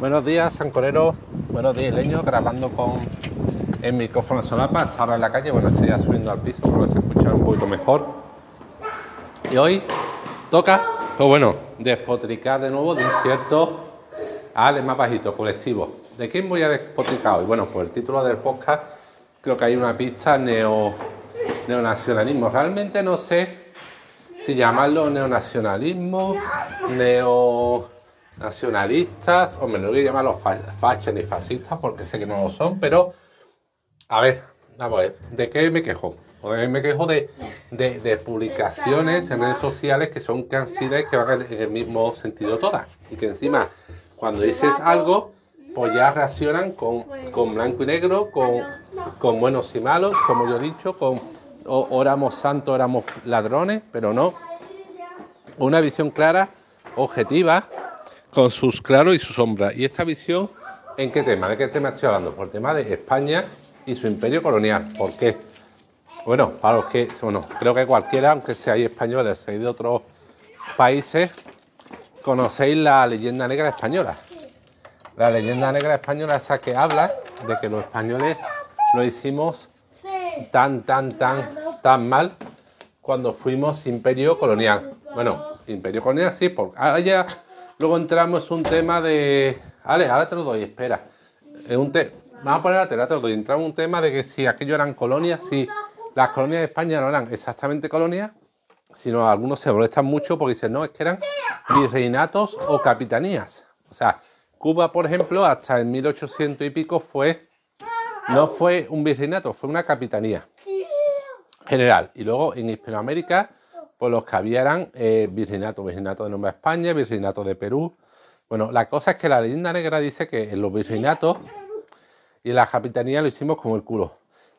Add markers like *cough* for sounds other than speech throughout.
Buenos días, sancoreros. Buenos días, leños. Grabando con el micrófono solapa. Hasta ahora en la calle. Bueno, estoy ya subiendo al piso para se escuchar un poquito mejor. Y hoy toca, pues bueno, despotricar de nuevo de un cierto Ale más bajito, colectivo. ¿De quién voy a despotricar hoy? Bueno, pues el título del podcast creo que hay una pista neo, neonacionalismo. Realmente no sé si llamarlo neonacionalismo, neo nacionalistas, o me lo voy a llamar los fachas ni fascistas porque sé que no lo son, pero a ver, vamos a ver, ¿de qué me quejo? Me quejo de, de, publicaciones en redes sociales que son canciones que van en el mismo sentido todas y que encima cuando dices algo pues ya reaccionan con, con blanco y negro, con, con, buenos y malos, como yo he dicho, con o, éramos santos, éramos ladrones, pero no. Una visión clara, objetiva, con sus claros y sus sombras. ¿Y esta visión en qué tema? ¿De qué tema estoy hablando? Por el tema de España y su imperio colonial. ¿Por qué? Bueno, para los que, bueno, creo que cualquiera, aunque seáis españoles, seáis de otros países, conocéis la leyenda negra española. La leyenda negra española esa que habla de que los españoles lo hicimos tan, tan, tan, tan mal cuando fuimos imperio colonial. Bueno, imperio colonial sí, porque ahora Luego entramos un tema de. Ale, ahora te lo doy, espera. un Vamos a poner la tela, te lo. Entramos un tema de que si aquello eran colonias, si las colonias de España no eran exactamente colonias, sino algunos se molestan mucho porque dicen, no, es que eran virreinatos o capitanías. O sea, Cuba, por ejemplo, hasta el 1800 y pico fue. No fue un virreinato, fue una capitanía general. Y luego en Hispanoamérica pues los que había eran eh, virreinato, virreinato de Nueva España, virreinato de Perú. Bueno, la cosa es que la leyenda negra dice que en los virreinatos y en la capitanía lo hicimos como el culo.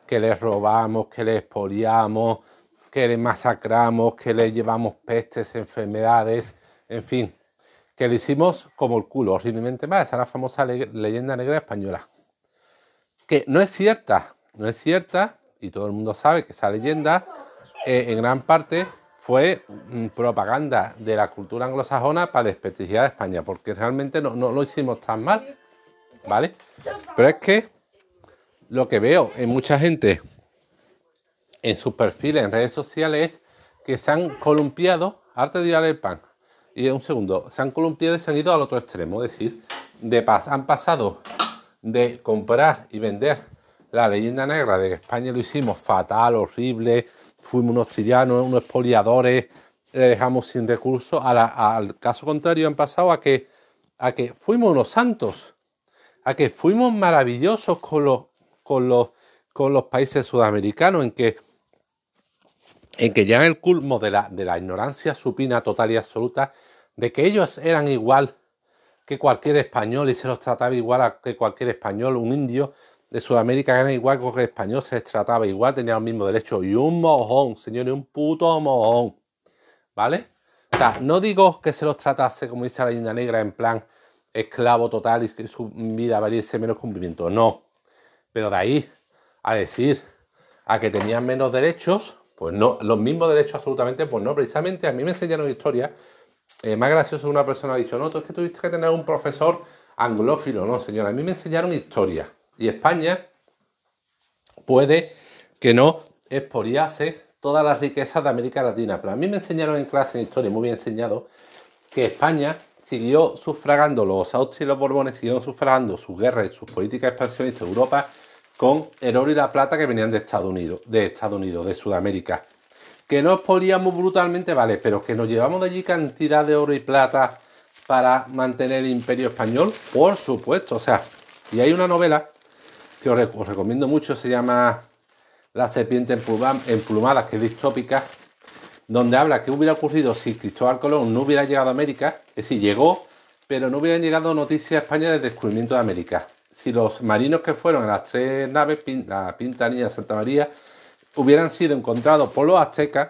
Que les robamos, que les expoliamos, que les masacramos, que les llevamos pestes, enfermedades, en fin, que lo hicimos como el culo, horriblemente más. Esa es la famosa leyenda negra española. Que no es cierta, no es cierta, y todo el mundo sabe que esa leyenda eh, en gran parte fue propaganda de la cultura anglosajona para desprestigiar a España, porque realmente no, lo hicimos tan mal, ¿vale? Pero es que lo que veo en mucha gente en sus perfiles en redes sociales es que se han columpiado, arte de el pan, y un segundo, se han columpiado y se han ido al otro extremo, es decir, de han pasado de comprar y vender la leyenda negra de que España lo hicimos fatal, horrible, fuimos unos tiranos, unos expoliadores, le dejamos sin recursos. al caso contrario, han pasado a que, a que fuimos unos santos, a que fuimos maravillosos con los, con los, con los países sudamericanos, en que, en que ya en el culmo de la, de la ignorancia supina total y absoluta, de que ellos eran igual que cualquier español y se los trataba igual a que cualquier español, un indio, de Sudamérica era igual que el español, se les trataba igual, tenían los mismos derechos. Y un mojón, señores, un puto mojón. ¿Vale? O sea, no digo que se los tratase, como dice la leyenda negra, en plan esclavo total y que su vida valiese menos cumplimiento. No. Pero de ahí a decir a que tenían menos derechos, pues no, los mismos derechos absolutamente, pues no. Precisamente a mí me enseñaron historia. Eh, más gracioso una persona ha dicho, no, tú es que tuviste que tener un profesor anglófilo. No, señora, a mí me enseñaron historia y España puede que no expoliase todas las riquezas de América Latina. Pero a mí me enseñaron en clase en historia, muy bien enseñado, que España siguió sufragando, los Austrias y los Borbones siguieron sufragando sus guerras y sus políticas expansionistas de Europa con el oro y la plata que venían de Estados Unidos, de Estados Unidos, de Sudamérica. Que no expoliamos brutalmente, vale, pero que nos llevamos de allí cantidad de oro y plata para mantener el imperio español, por supuesto. O sea, y hay una novela que os, recomiendo mucho, se llama La serpiente emplumada, que es distópica, donde habla que hubiera ocurrido si Cristóbal Colón no hubiera llegado a América, es decir, llegó, pero no hubieran llegado noticias a España del descubrimiento de América. Si los marinos que fueron a las tres naves, la Pinta Niña Santa María, hubieran sido encontrados por los aztecas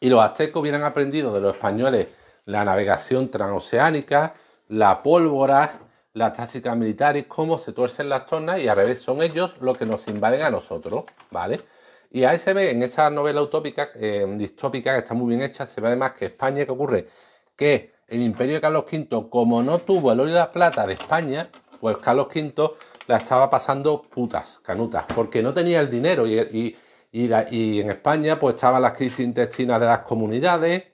y los aztecas hubieran aprendido de los españoles la navegación transoceánica, la pólvora, las tácticas militares, cómo se tuercen las tornas y al revés son ellos los que nos invaden a nosotros, ¿vale? Y ahí se ve en esa novela utópica, eh, distópica, que está muy bien hecha, se ve además que España, ¿qué ocurre? Que el imperio de Carlos V, como no tuvo el oro y la plata de España, pues Carlos V la estaba pasando putas, canutas, porque no tenía el dinero y, y, en España pues estaban las crisis intestinas de las comunidades,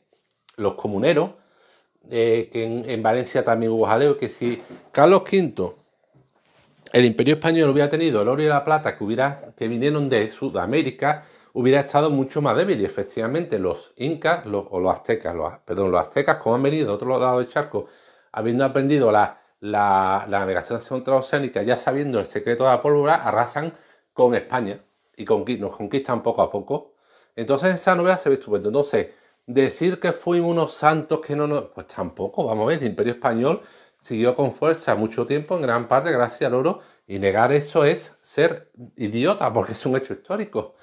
los comuneros, eh, que en, Valencia también hubo jaleo, que si Carlos V, el imperio español hubiera tenido el oro y la plata que, hubiera, que vinieron de Sudamérica, hubiera estado mucho más débil y efectivamente los incas o los aztecas, los, perdón, los aztecas como han venido de otro lado del charco, habiendo aprendido la la, la navegación transoceánica, ya sabiendo el secreto de la pólvora, arrasan con España y nos conquistan poco a poco. Entonces esa novela se ve estupendo. Entonces, decir que fuimos unos santos que no nos... Pues tampoco, vamos a ver, el imperio español siguió con fuerza mucho tiempo, en gran parte gracias al oro, y negar eso es ser idiota, porque es un hecho histórico.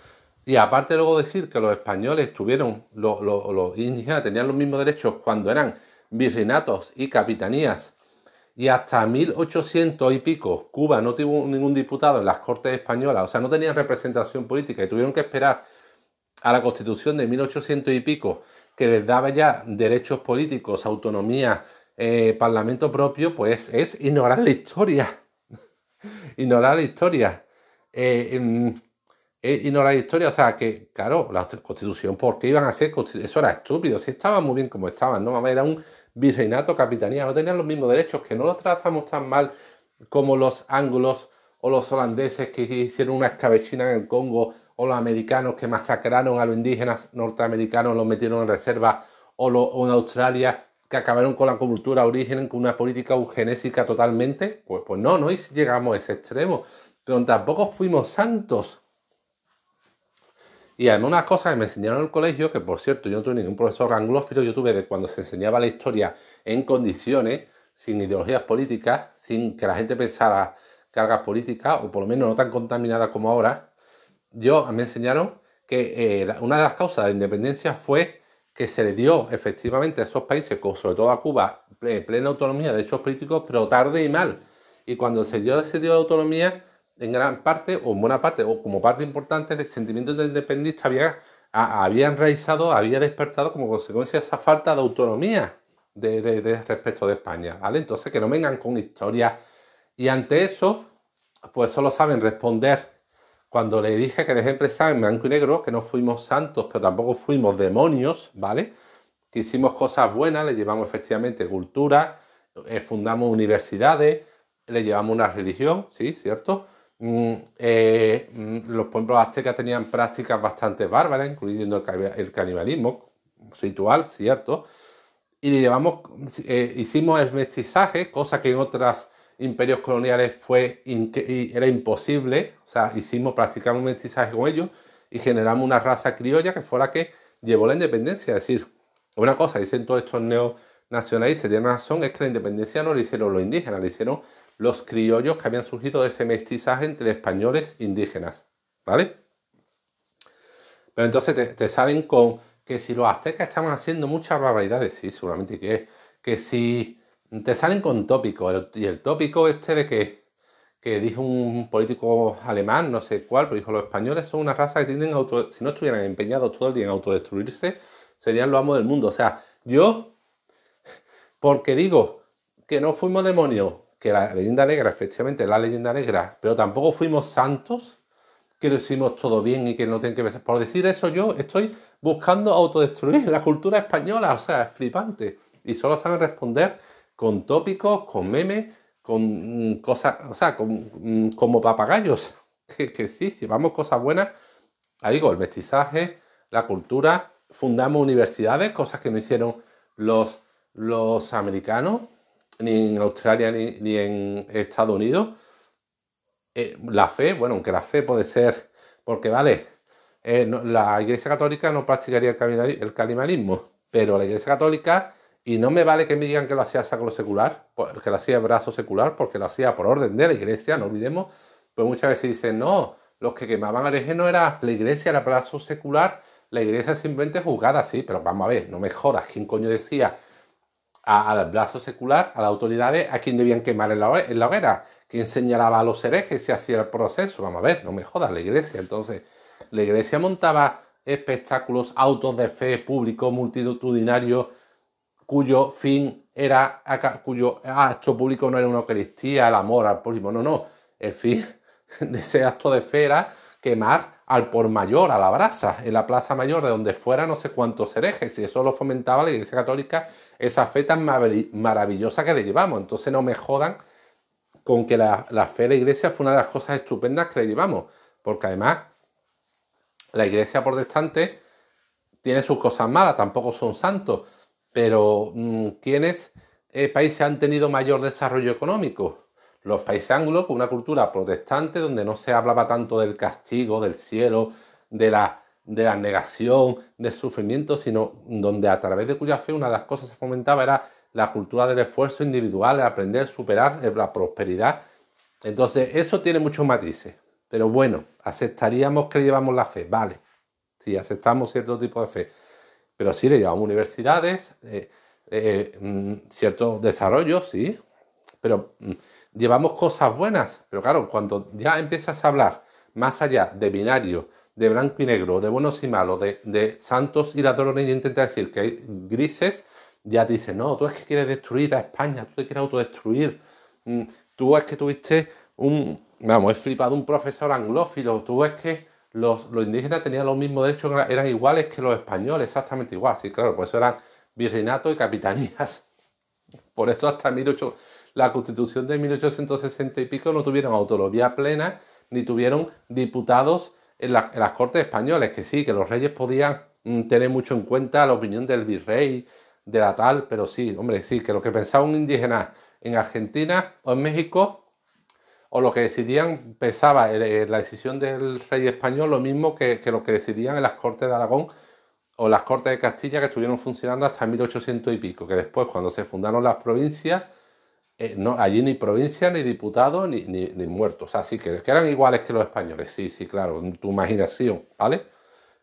Y aparte luego decir que los españoles tuvieron, los, los indígenas tenían los mismos derechos cuando eran virreinatos y capitanías y hasta 1800 y pico Cuba no tuvo ningún diputado en las Cortes Españolas, o sea, no tenían representación política y tuvieron que esperar a la Constitución de 1800 y pico que les daba ya derechos políticos, autonomía, eh, parlamento propio, pues es ignorar la historia. *laughs* ignorar la historia. Eh, em, ignorar la historia, o sea, que, claro, la Constitución, ¿por qué iban a ser? Eso era estúpido, si estaban muy bien como estaban, ¿no? Era un virreinato, capitanía, no tenían los mismos derechos, que no los tratamos tan mal como los anglos o los holandeses que hicieron una escabechina en el Congo, o los americanos que masacraron a los indígenas norteamericanos, los metieron en reserva, o, en Australia que acabaron con la cultura origen, con una política eugenésica totalmente. Pues, pues no, no llegamos a ese extremo, pero tampoco fuimos santos. Y además una cosa que me enseñaron en el colegio, que por cierto yo no tuve ningún profesor anglófilo, yo tuve de cuando se enseñaba la historia en condiciones, sin ideologías políticas, sin que la gente pensara cargas políticas, o por lo menos no tan contaminadas como ahora, yo me enseñaron que eh, una de las causas de la independencia fue que se le dio efectivamente a esos países, sobre todo a Cuba, plena autonomía de hechos políticos, pero tarde y mal. Y cuando se dio, dio la autonomía, en gran parte, o en buena parte, o como parte importante, el sentimiento de independista había, había enraizado, había despertado como consecuencia esa falta de autonomía de, respecto de España, ¿vale? Entonces, que no vengan con historias. Y ante eso, pues solo saben responder cuando le dije que dejé expresar en blanco y negro que no fuimos santos, pero tampoco fuimos demonios, ¿vale? Que hicimos cosas buenas, le llevamos efectivamente cultura, eh, fundamos universidades, le llevamos una religión, ¿sí? ¿Cierto? Mm, eh, mm, los pueblos aztecas tenían prácticas bastante bárbaras, incluyendo el, canibalismo ritual, cierto, y le llevamos, eh, hicimos el mestizaje, cosa que en otros imperios coloniales fue era imposible, o sea, hicimos, practicamos mestizaje con ellos y generamos una raza criolla que fue la que llevó la independencia. Es decir, una cosa, dicen todos estos neonacionalistas, tienen razón, es que la independencia no la hicieron los indígenas, la hicieron los criollos que habían surgido de ese mestizaje entre españoles e indígenas, ¿vale? Pero entonces te, salen con que si los aztecas estaban haciendo muchas barbaridades, sí, seguramente que que si te salen con tópicos, y el tópico este de que, que dijo un político alemán, no sé cuál, pero dijo, los españoles son una raza que tienen auto, si no estuvieran empeñados todo el día en autodestruirse, serían los amos del mundo. O sea, yo, porque digo que no fuimos demonios, que la leyenda negra, efectivamente, la leyenda negra, pero tampoco fuimos santos, que lo hicimos todo bien y que no tienen que ver. Por decir eso, yo estoy buscando autodestruir la cultura española, o sea, es flipante. Y solo saben responder con tópicos, con memes, con mm, cosas, o sea, mm, como papagayos. *laughs* Que, sí, llevamos cosas buenas. Ahí digo, el mestizaje, la cultura, fundamos universidades, cosas que no hicieron los, los americanos, ni en Australia ni, en Estados Unidos. Eh, la fe, bueno, aunque la fe puede ser, porque vale, eh, la Iglesia Católica no practicaría el, el canibalismo, pero la Iglesia Católica, y no me vale que me digan que lo hacía sacro secular, que lo hacía brazo secular, porque lo hacía por orden de la Iglesia, no olvidemos, pues muchas veces dicen, no, los que quemaban herejes no era la Iglesia, era brazo secular, la Iglesia simplemente juzgada así, pero vamos a ver, no me jodas, ¿quién coño decía al brazo secular, a las autoridades, a quien debían quemar en la, hoguera, quien señalaba a los herejes y hacía el proceso. Vamos a ver, no me jodas, la iglesia. Entonces, la iglesia montaba espectáculos, autos de fe públicos, multitudinarios, cuyo fin era, cuyo acto público no era una Eucaristía, el amor al prójimo, no, no, el fin *laughs* de ese acto de fe era quemar al por mayor, a la brasa, en la plaza mayor, de donde fuera no sé cuántos herejes, y eso lo fomentaba la Iglesia Católica, esa fe tan maravillosa que le llevamos. Entonces no me jodan con que la, fe de la Iglesia fue una de las cosas estupendas que le llevamos, porque además la Iglesia protestante tiene sus cosas malas, tampoco son santos, pero mm, ¿quiénes eh, países han tenido mayor desarrollo económico? los países anglos con una cultura protestante donde no se hablaba tanto del castigo, del cielo, de la, de la negación, del sufrimiento, sino donde a través de cuya fe una de las cosas que se fomentaba era la cultura del esfuerzo individual, el aprender superar la prosperidad. Entonces, eso tiene muchos matices. Pero bueno, aceptaríamos que llevamos la fe, vale. Sí, aceptamos cierto tipo de fe. Pero sí le llevamos universidades, eh, eh, mm, ciertos desarrollos, sí. Pero mm, llevamos cosas buenas, pero claro, cuando ya empiezas a hablar más allá de binario, de blanco y negro, de buenos y malos, de, santos y ladrones y intenta decir que hay grises, ya te dicen, no, tú es que quieres destruir a España, tú te quieres autodestruir, mm, tú es que tuviste un, vamos, he flipado un profesor anglófilo, tú es que los, indígenas tenían los mismos derechos, eran iguales que los españoles, exactamente igual, sí, claro, por eso eran virreinatos y capitanías. *laughs* Por eso hasta 1800 la constitución de 1860 y pico no tuvieron autonomía plena ni tuvieron diputados en, las cortes españolas, que sí, que los reyes podían mm, tener mucho en cuenta la opinión del virrey, de la tal, pero sí, hombre, sí, que lo que pensaba un indígena en Argentina o en México, o lo que decidían, pesaba la decisión del rey español lo mismo que, lo que decidían en las cortes de Aragón o las cortes de Castilla que estuvieron funcionando hasta 1800 y pico, que después cuando se fundaron las provincias eh, no, allí ni provincia, ni diputados, ni, ni, muertos. Así que, que eran iguales que los españoles. Sí, sí, claro, en tu imaginación, ¿vale?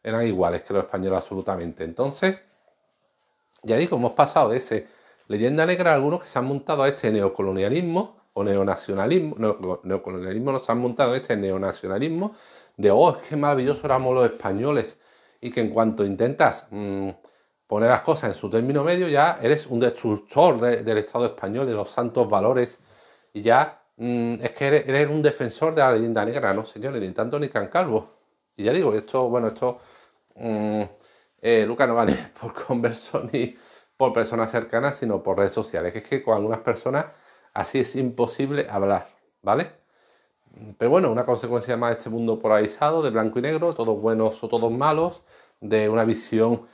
Eran iguales que los españoles absolutamente. Entonces, ya digo, hemos pasado de ese leyenda negra algunos que se han montado a este neocolonialismo o neonacionalismo. neocolonialismo nos han montado este neonacionalismo de, oh, es que maravilloso éramos los españoles. Y que en cuanto intentas... Mm, poner las cosas en su término medio, ya eres un destructor del Estado español, de los santos valores, y ya mm, es que eres, un defensor de la leyenda negra, no señores, ni tanto ni can calvo. Y ya digo, esto, bueno, esto, mm, eh, Luca no vale *laughs* por converso ni por personas cercanas, sino por redes sociales, que es que con algunas personas así es imposible hablar, ¿vale? Pero bueno, una consecuencia más de este mundo polarizado, de blanco y negro, todos buenos o todos malos, de una visión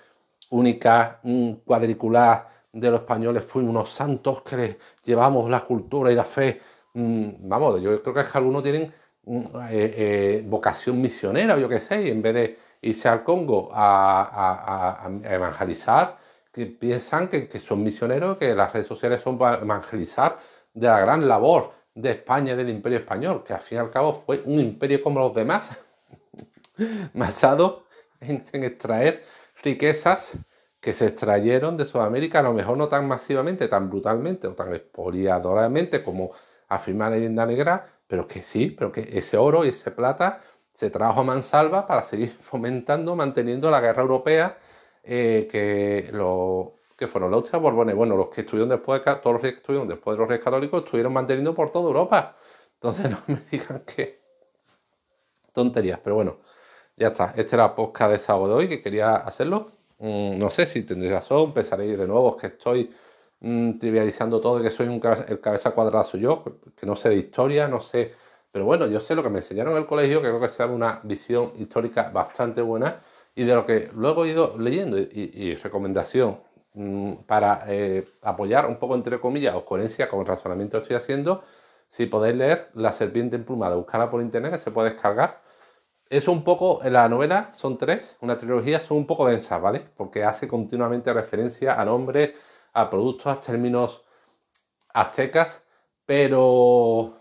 única, cuadricular de los españoles, fuimos unos santos que llevamos la cultura y la fe. Mm, vamos, yo creo que, es que algunos tienen mm, eh, eh, vocación misionera yo qué sé, y en vez de irse al Congo a, evangelizar, que piensan que, son misioneros, que las redes sociales son para evangelizar de la gran labor de España y del imperio español, que al fin y al cabo fue un imperio como los demás, *laughs* basado en extraer riquezas que se extrayeron de Sudamérica, a lo mejor no tan masivamente, tan brutalmente o tan expoliadoramente como afirma la leyenda negra, pero que sí, pero que ese oro y ese plata se trajo a mansalva para seguir *laughs* fomentando, manteniendo la guerra europea eh, que, lo, que fueron los Borbones. Bueno, los que estuvieron después, de, todos los que estuvieron después de los reyes católicos, estuvieron manteniendo por toda Europa. Entonces *laughs* no me digan que tonterías, pero bueno. Ya está, este era podcast de sábado de hoy que quería hacerlo. Mm, no sé si tendréis razón, pensaréis de nuevo que estoy mm, trivializando todo, que soy un el cabeza yo, que no sé de historia, no sé. Pero bueno, yo sé lo que me enseñaron en el colegio, que creo que sea una visión histórica bastante buena y de lo que luego he ido leyendo y, recomendación para eh, apoyar un poco entre comillas o coherencia con el razonamiento que estoy haciendo, si podéis leer La serpiente emplumada, buscarla por internet que se puede descargar es un poco, la novela son tres, una trilogía, son un poco densas, ¿vale? Porque hace continuamente referencia a nombres, a productos, a términos aztecas, pero...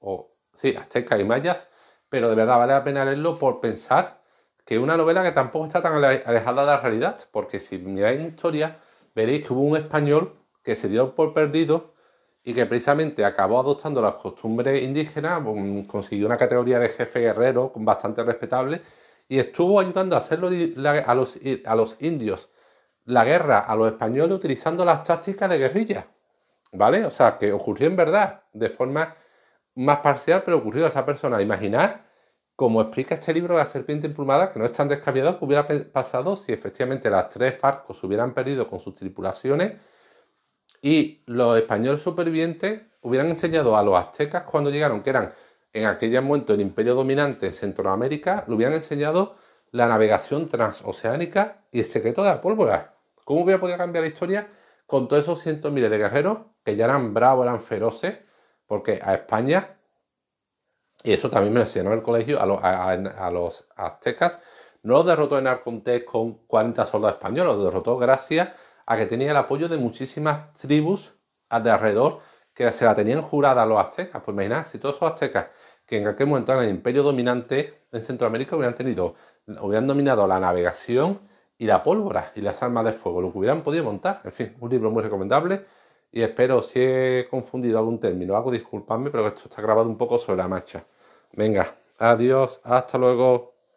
o, sí, aztecas y mayas, pero de verdad vale la pena leerlo por pensar que una novela que tampoco está tan alejada de la realidad, porque si miráis en historia, veréis que hubo un español que se dio por perdido y que precisamente acabó adoptando las costumbres indígenas, pues, consiguió una categoría de jefe guerrero bastante respetable y estuvo ayudando a hacerlo a los, a los indios la guerra a los españoles utilizando las tácticas de guerrilla. ¿Vale? O sea, que ocurrió en verdad, de forma más parcial, pero ocurrió a esa persona. Imaginar, como explica este libro La serpiente emplumada, que no es tan descabellado que hubiera pasado si efectivamente las tres barcos hubieran perdido con sus tripulaciones y los españoles supervivientes hubieran enseñado a los aztecas cuando llegaron, que eran en aquel momento el imperio dominante en Centroamérica, le hubieran enseñado la navegación transoceánica y el secreto de la pólvora. ¿Cómo hubiera podido cambiar la historia con todos esos cientos miles de guerreros que ya eran bravos, eran feroces? Porque a España, y eso también me lo enseñó en el colegio, a los, aztecas, no los derrotó en Arcontés con 40 soldados españoles, los derrotó gracias a que tenía el apoyo de muchísimas tribus de alrededor que se la tenían jurada a los aztecas. Pues imaginad, si todos esos aztecas que en aquel momento eran el imperio dominante en Centroamérica hubieran tenido, hubieran dominado la navegación y la pólvora y las armas de fuego, lo que hubieran podido montar. En fin, un libro muy recomendable y espero si he confundido algún término, algo disculpadme, pero esto está grabado un poco sobre la marcha. Venga, adiós, hasta luego.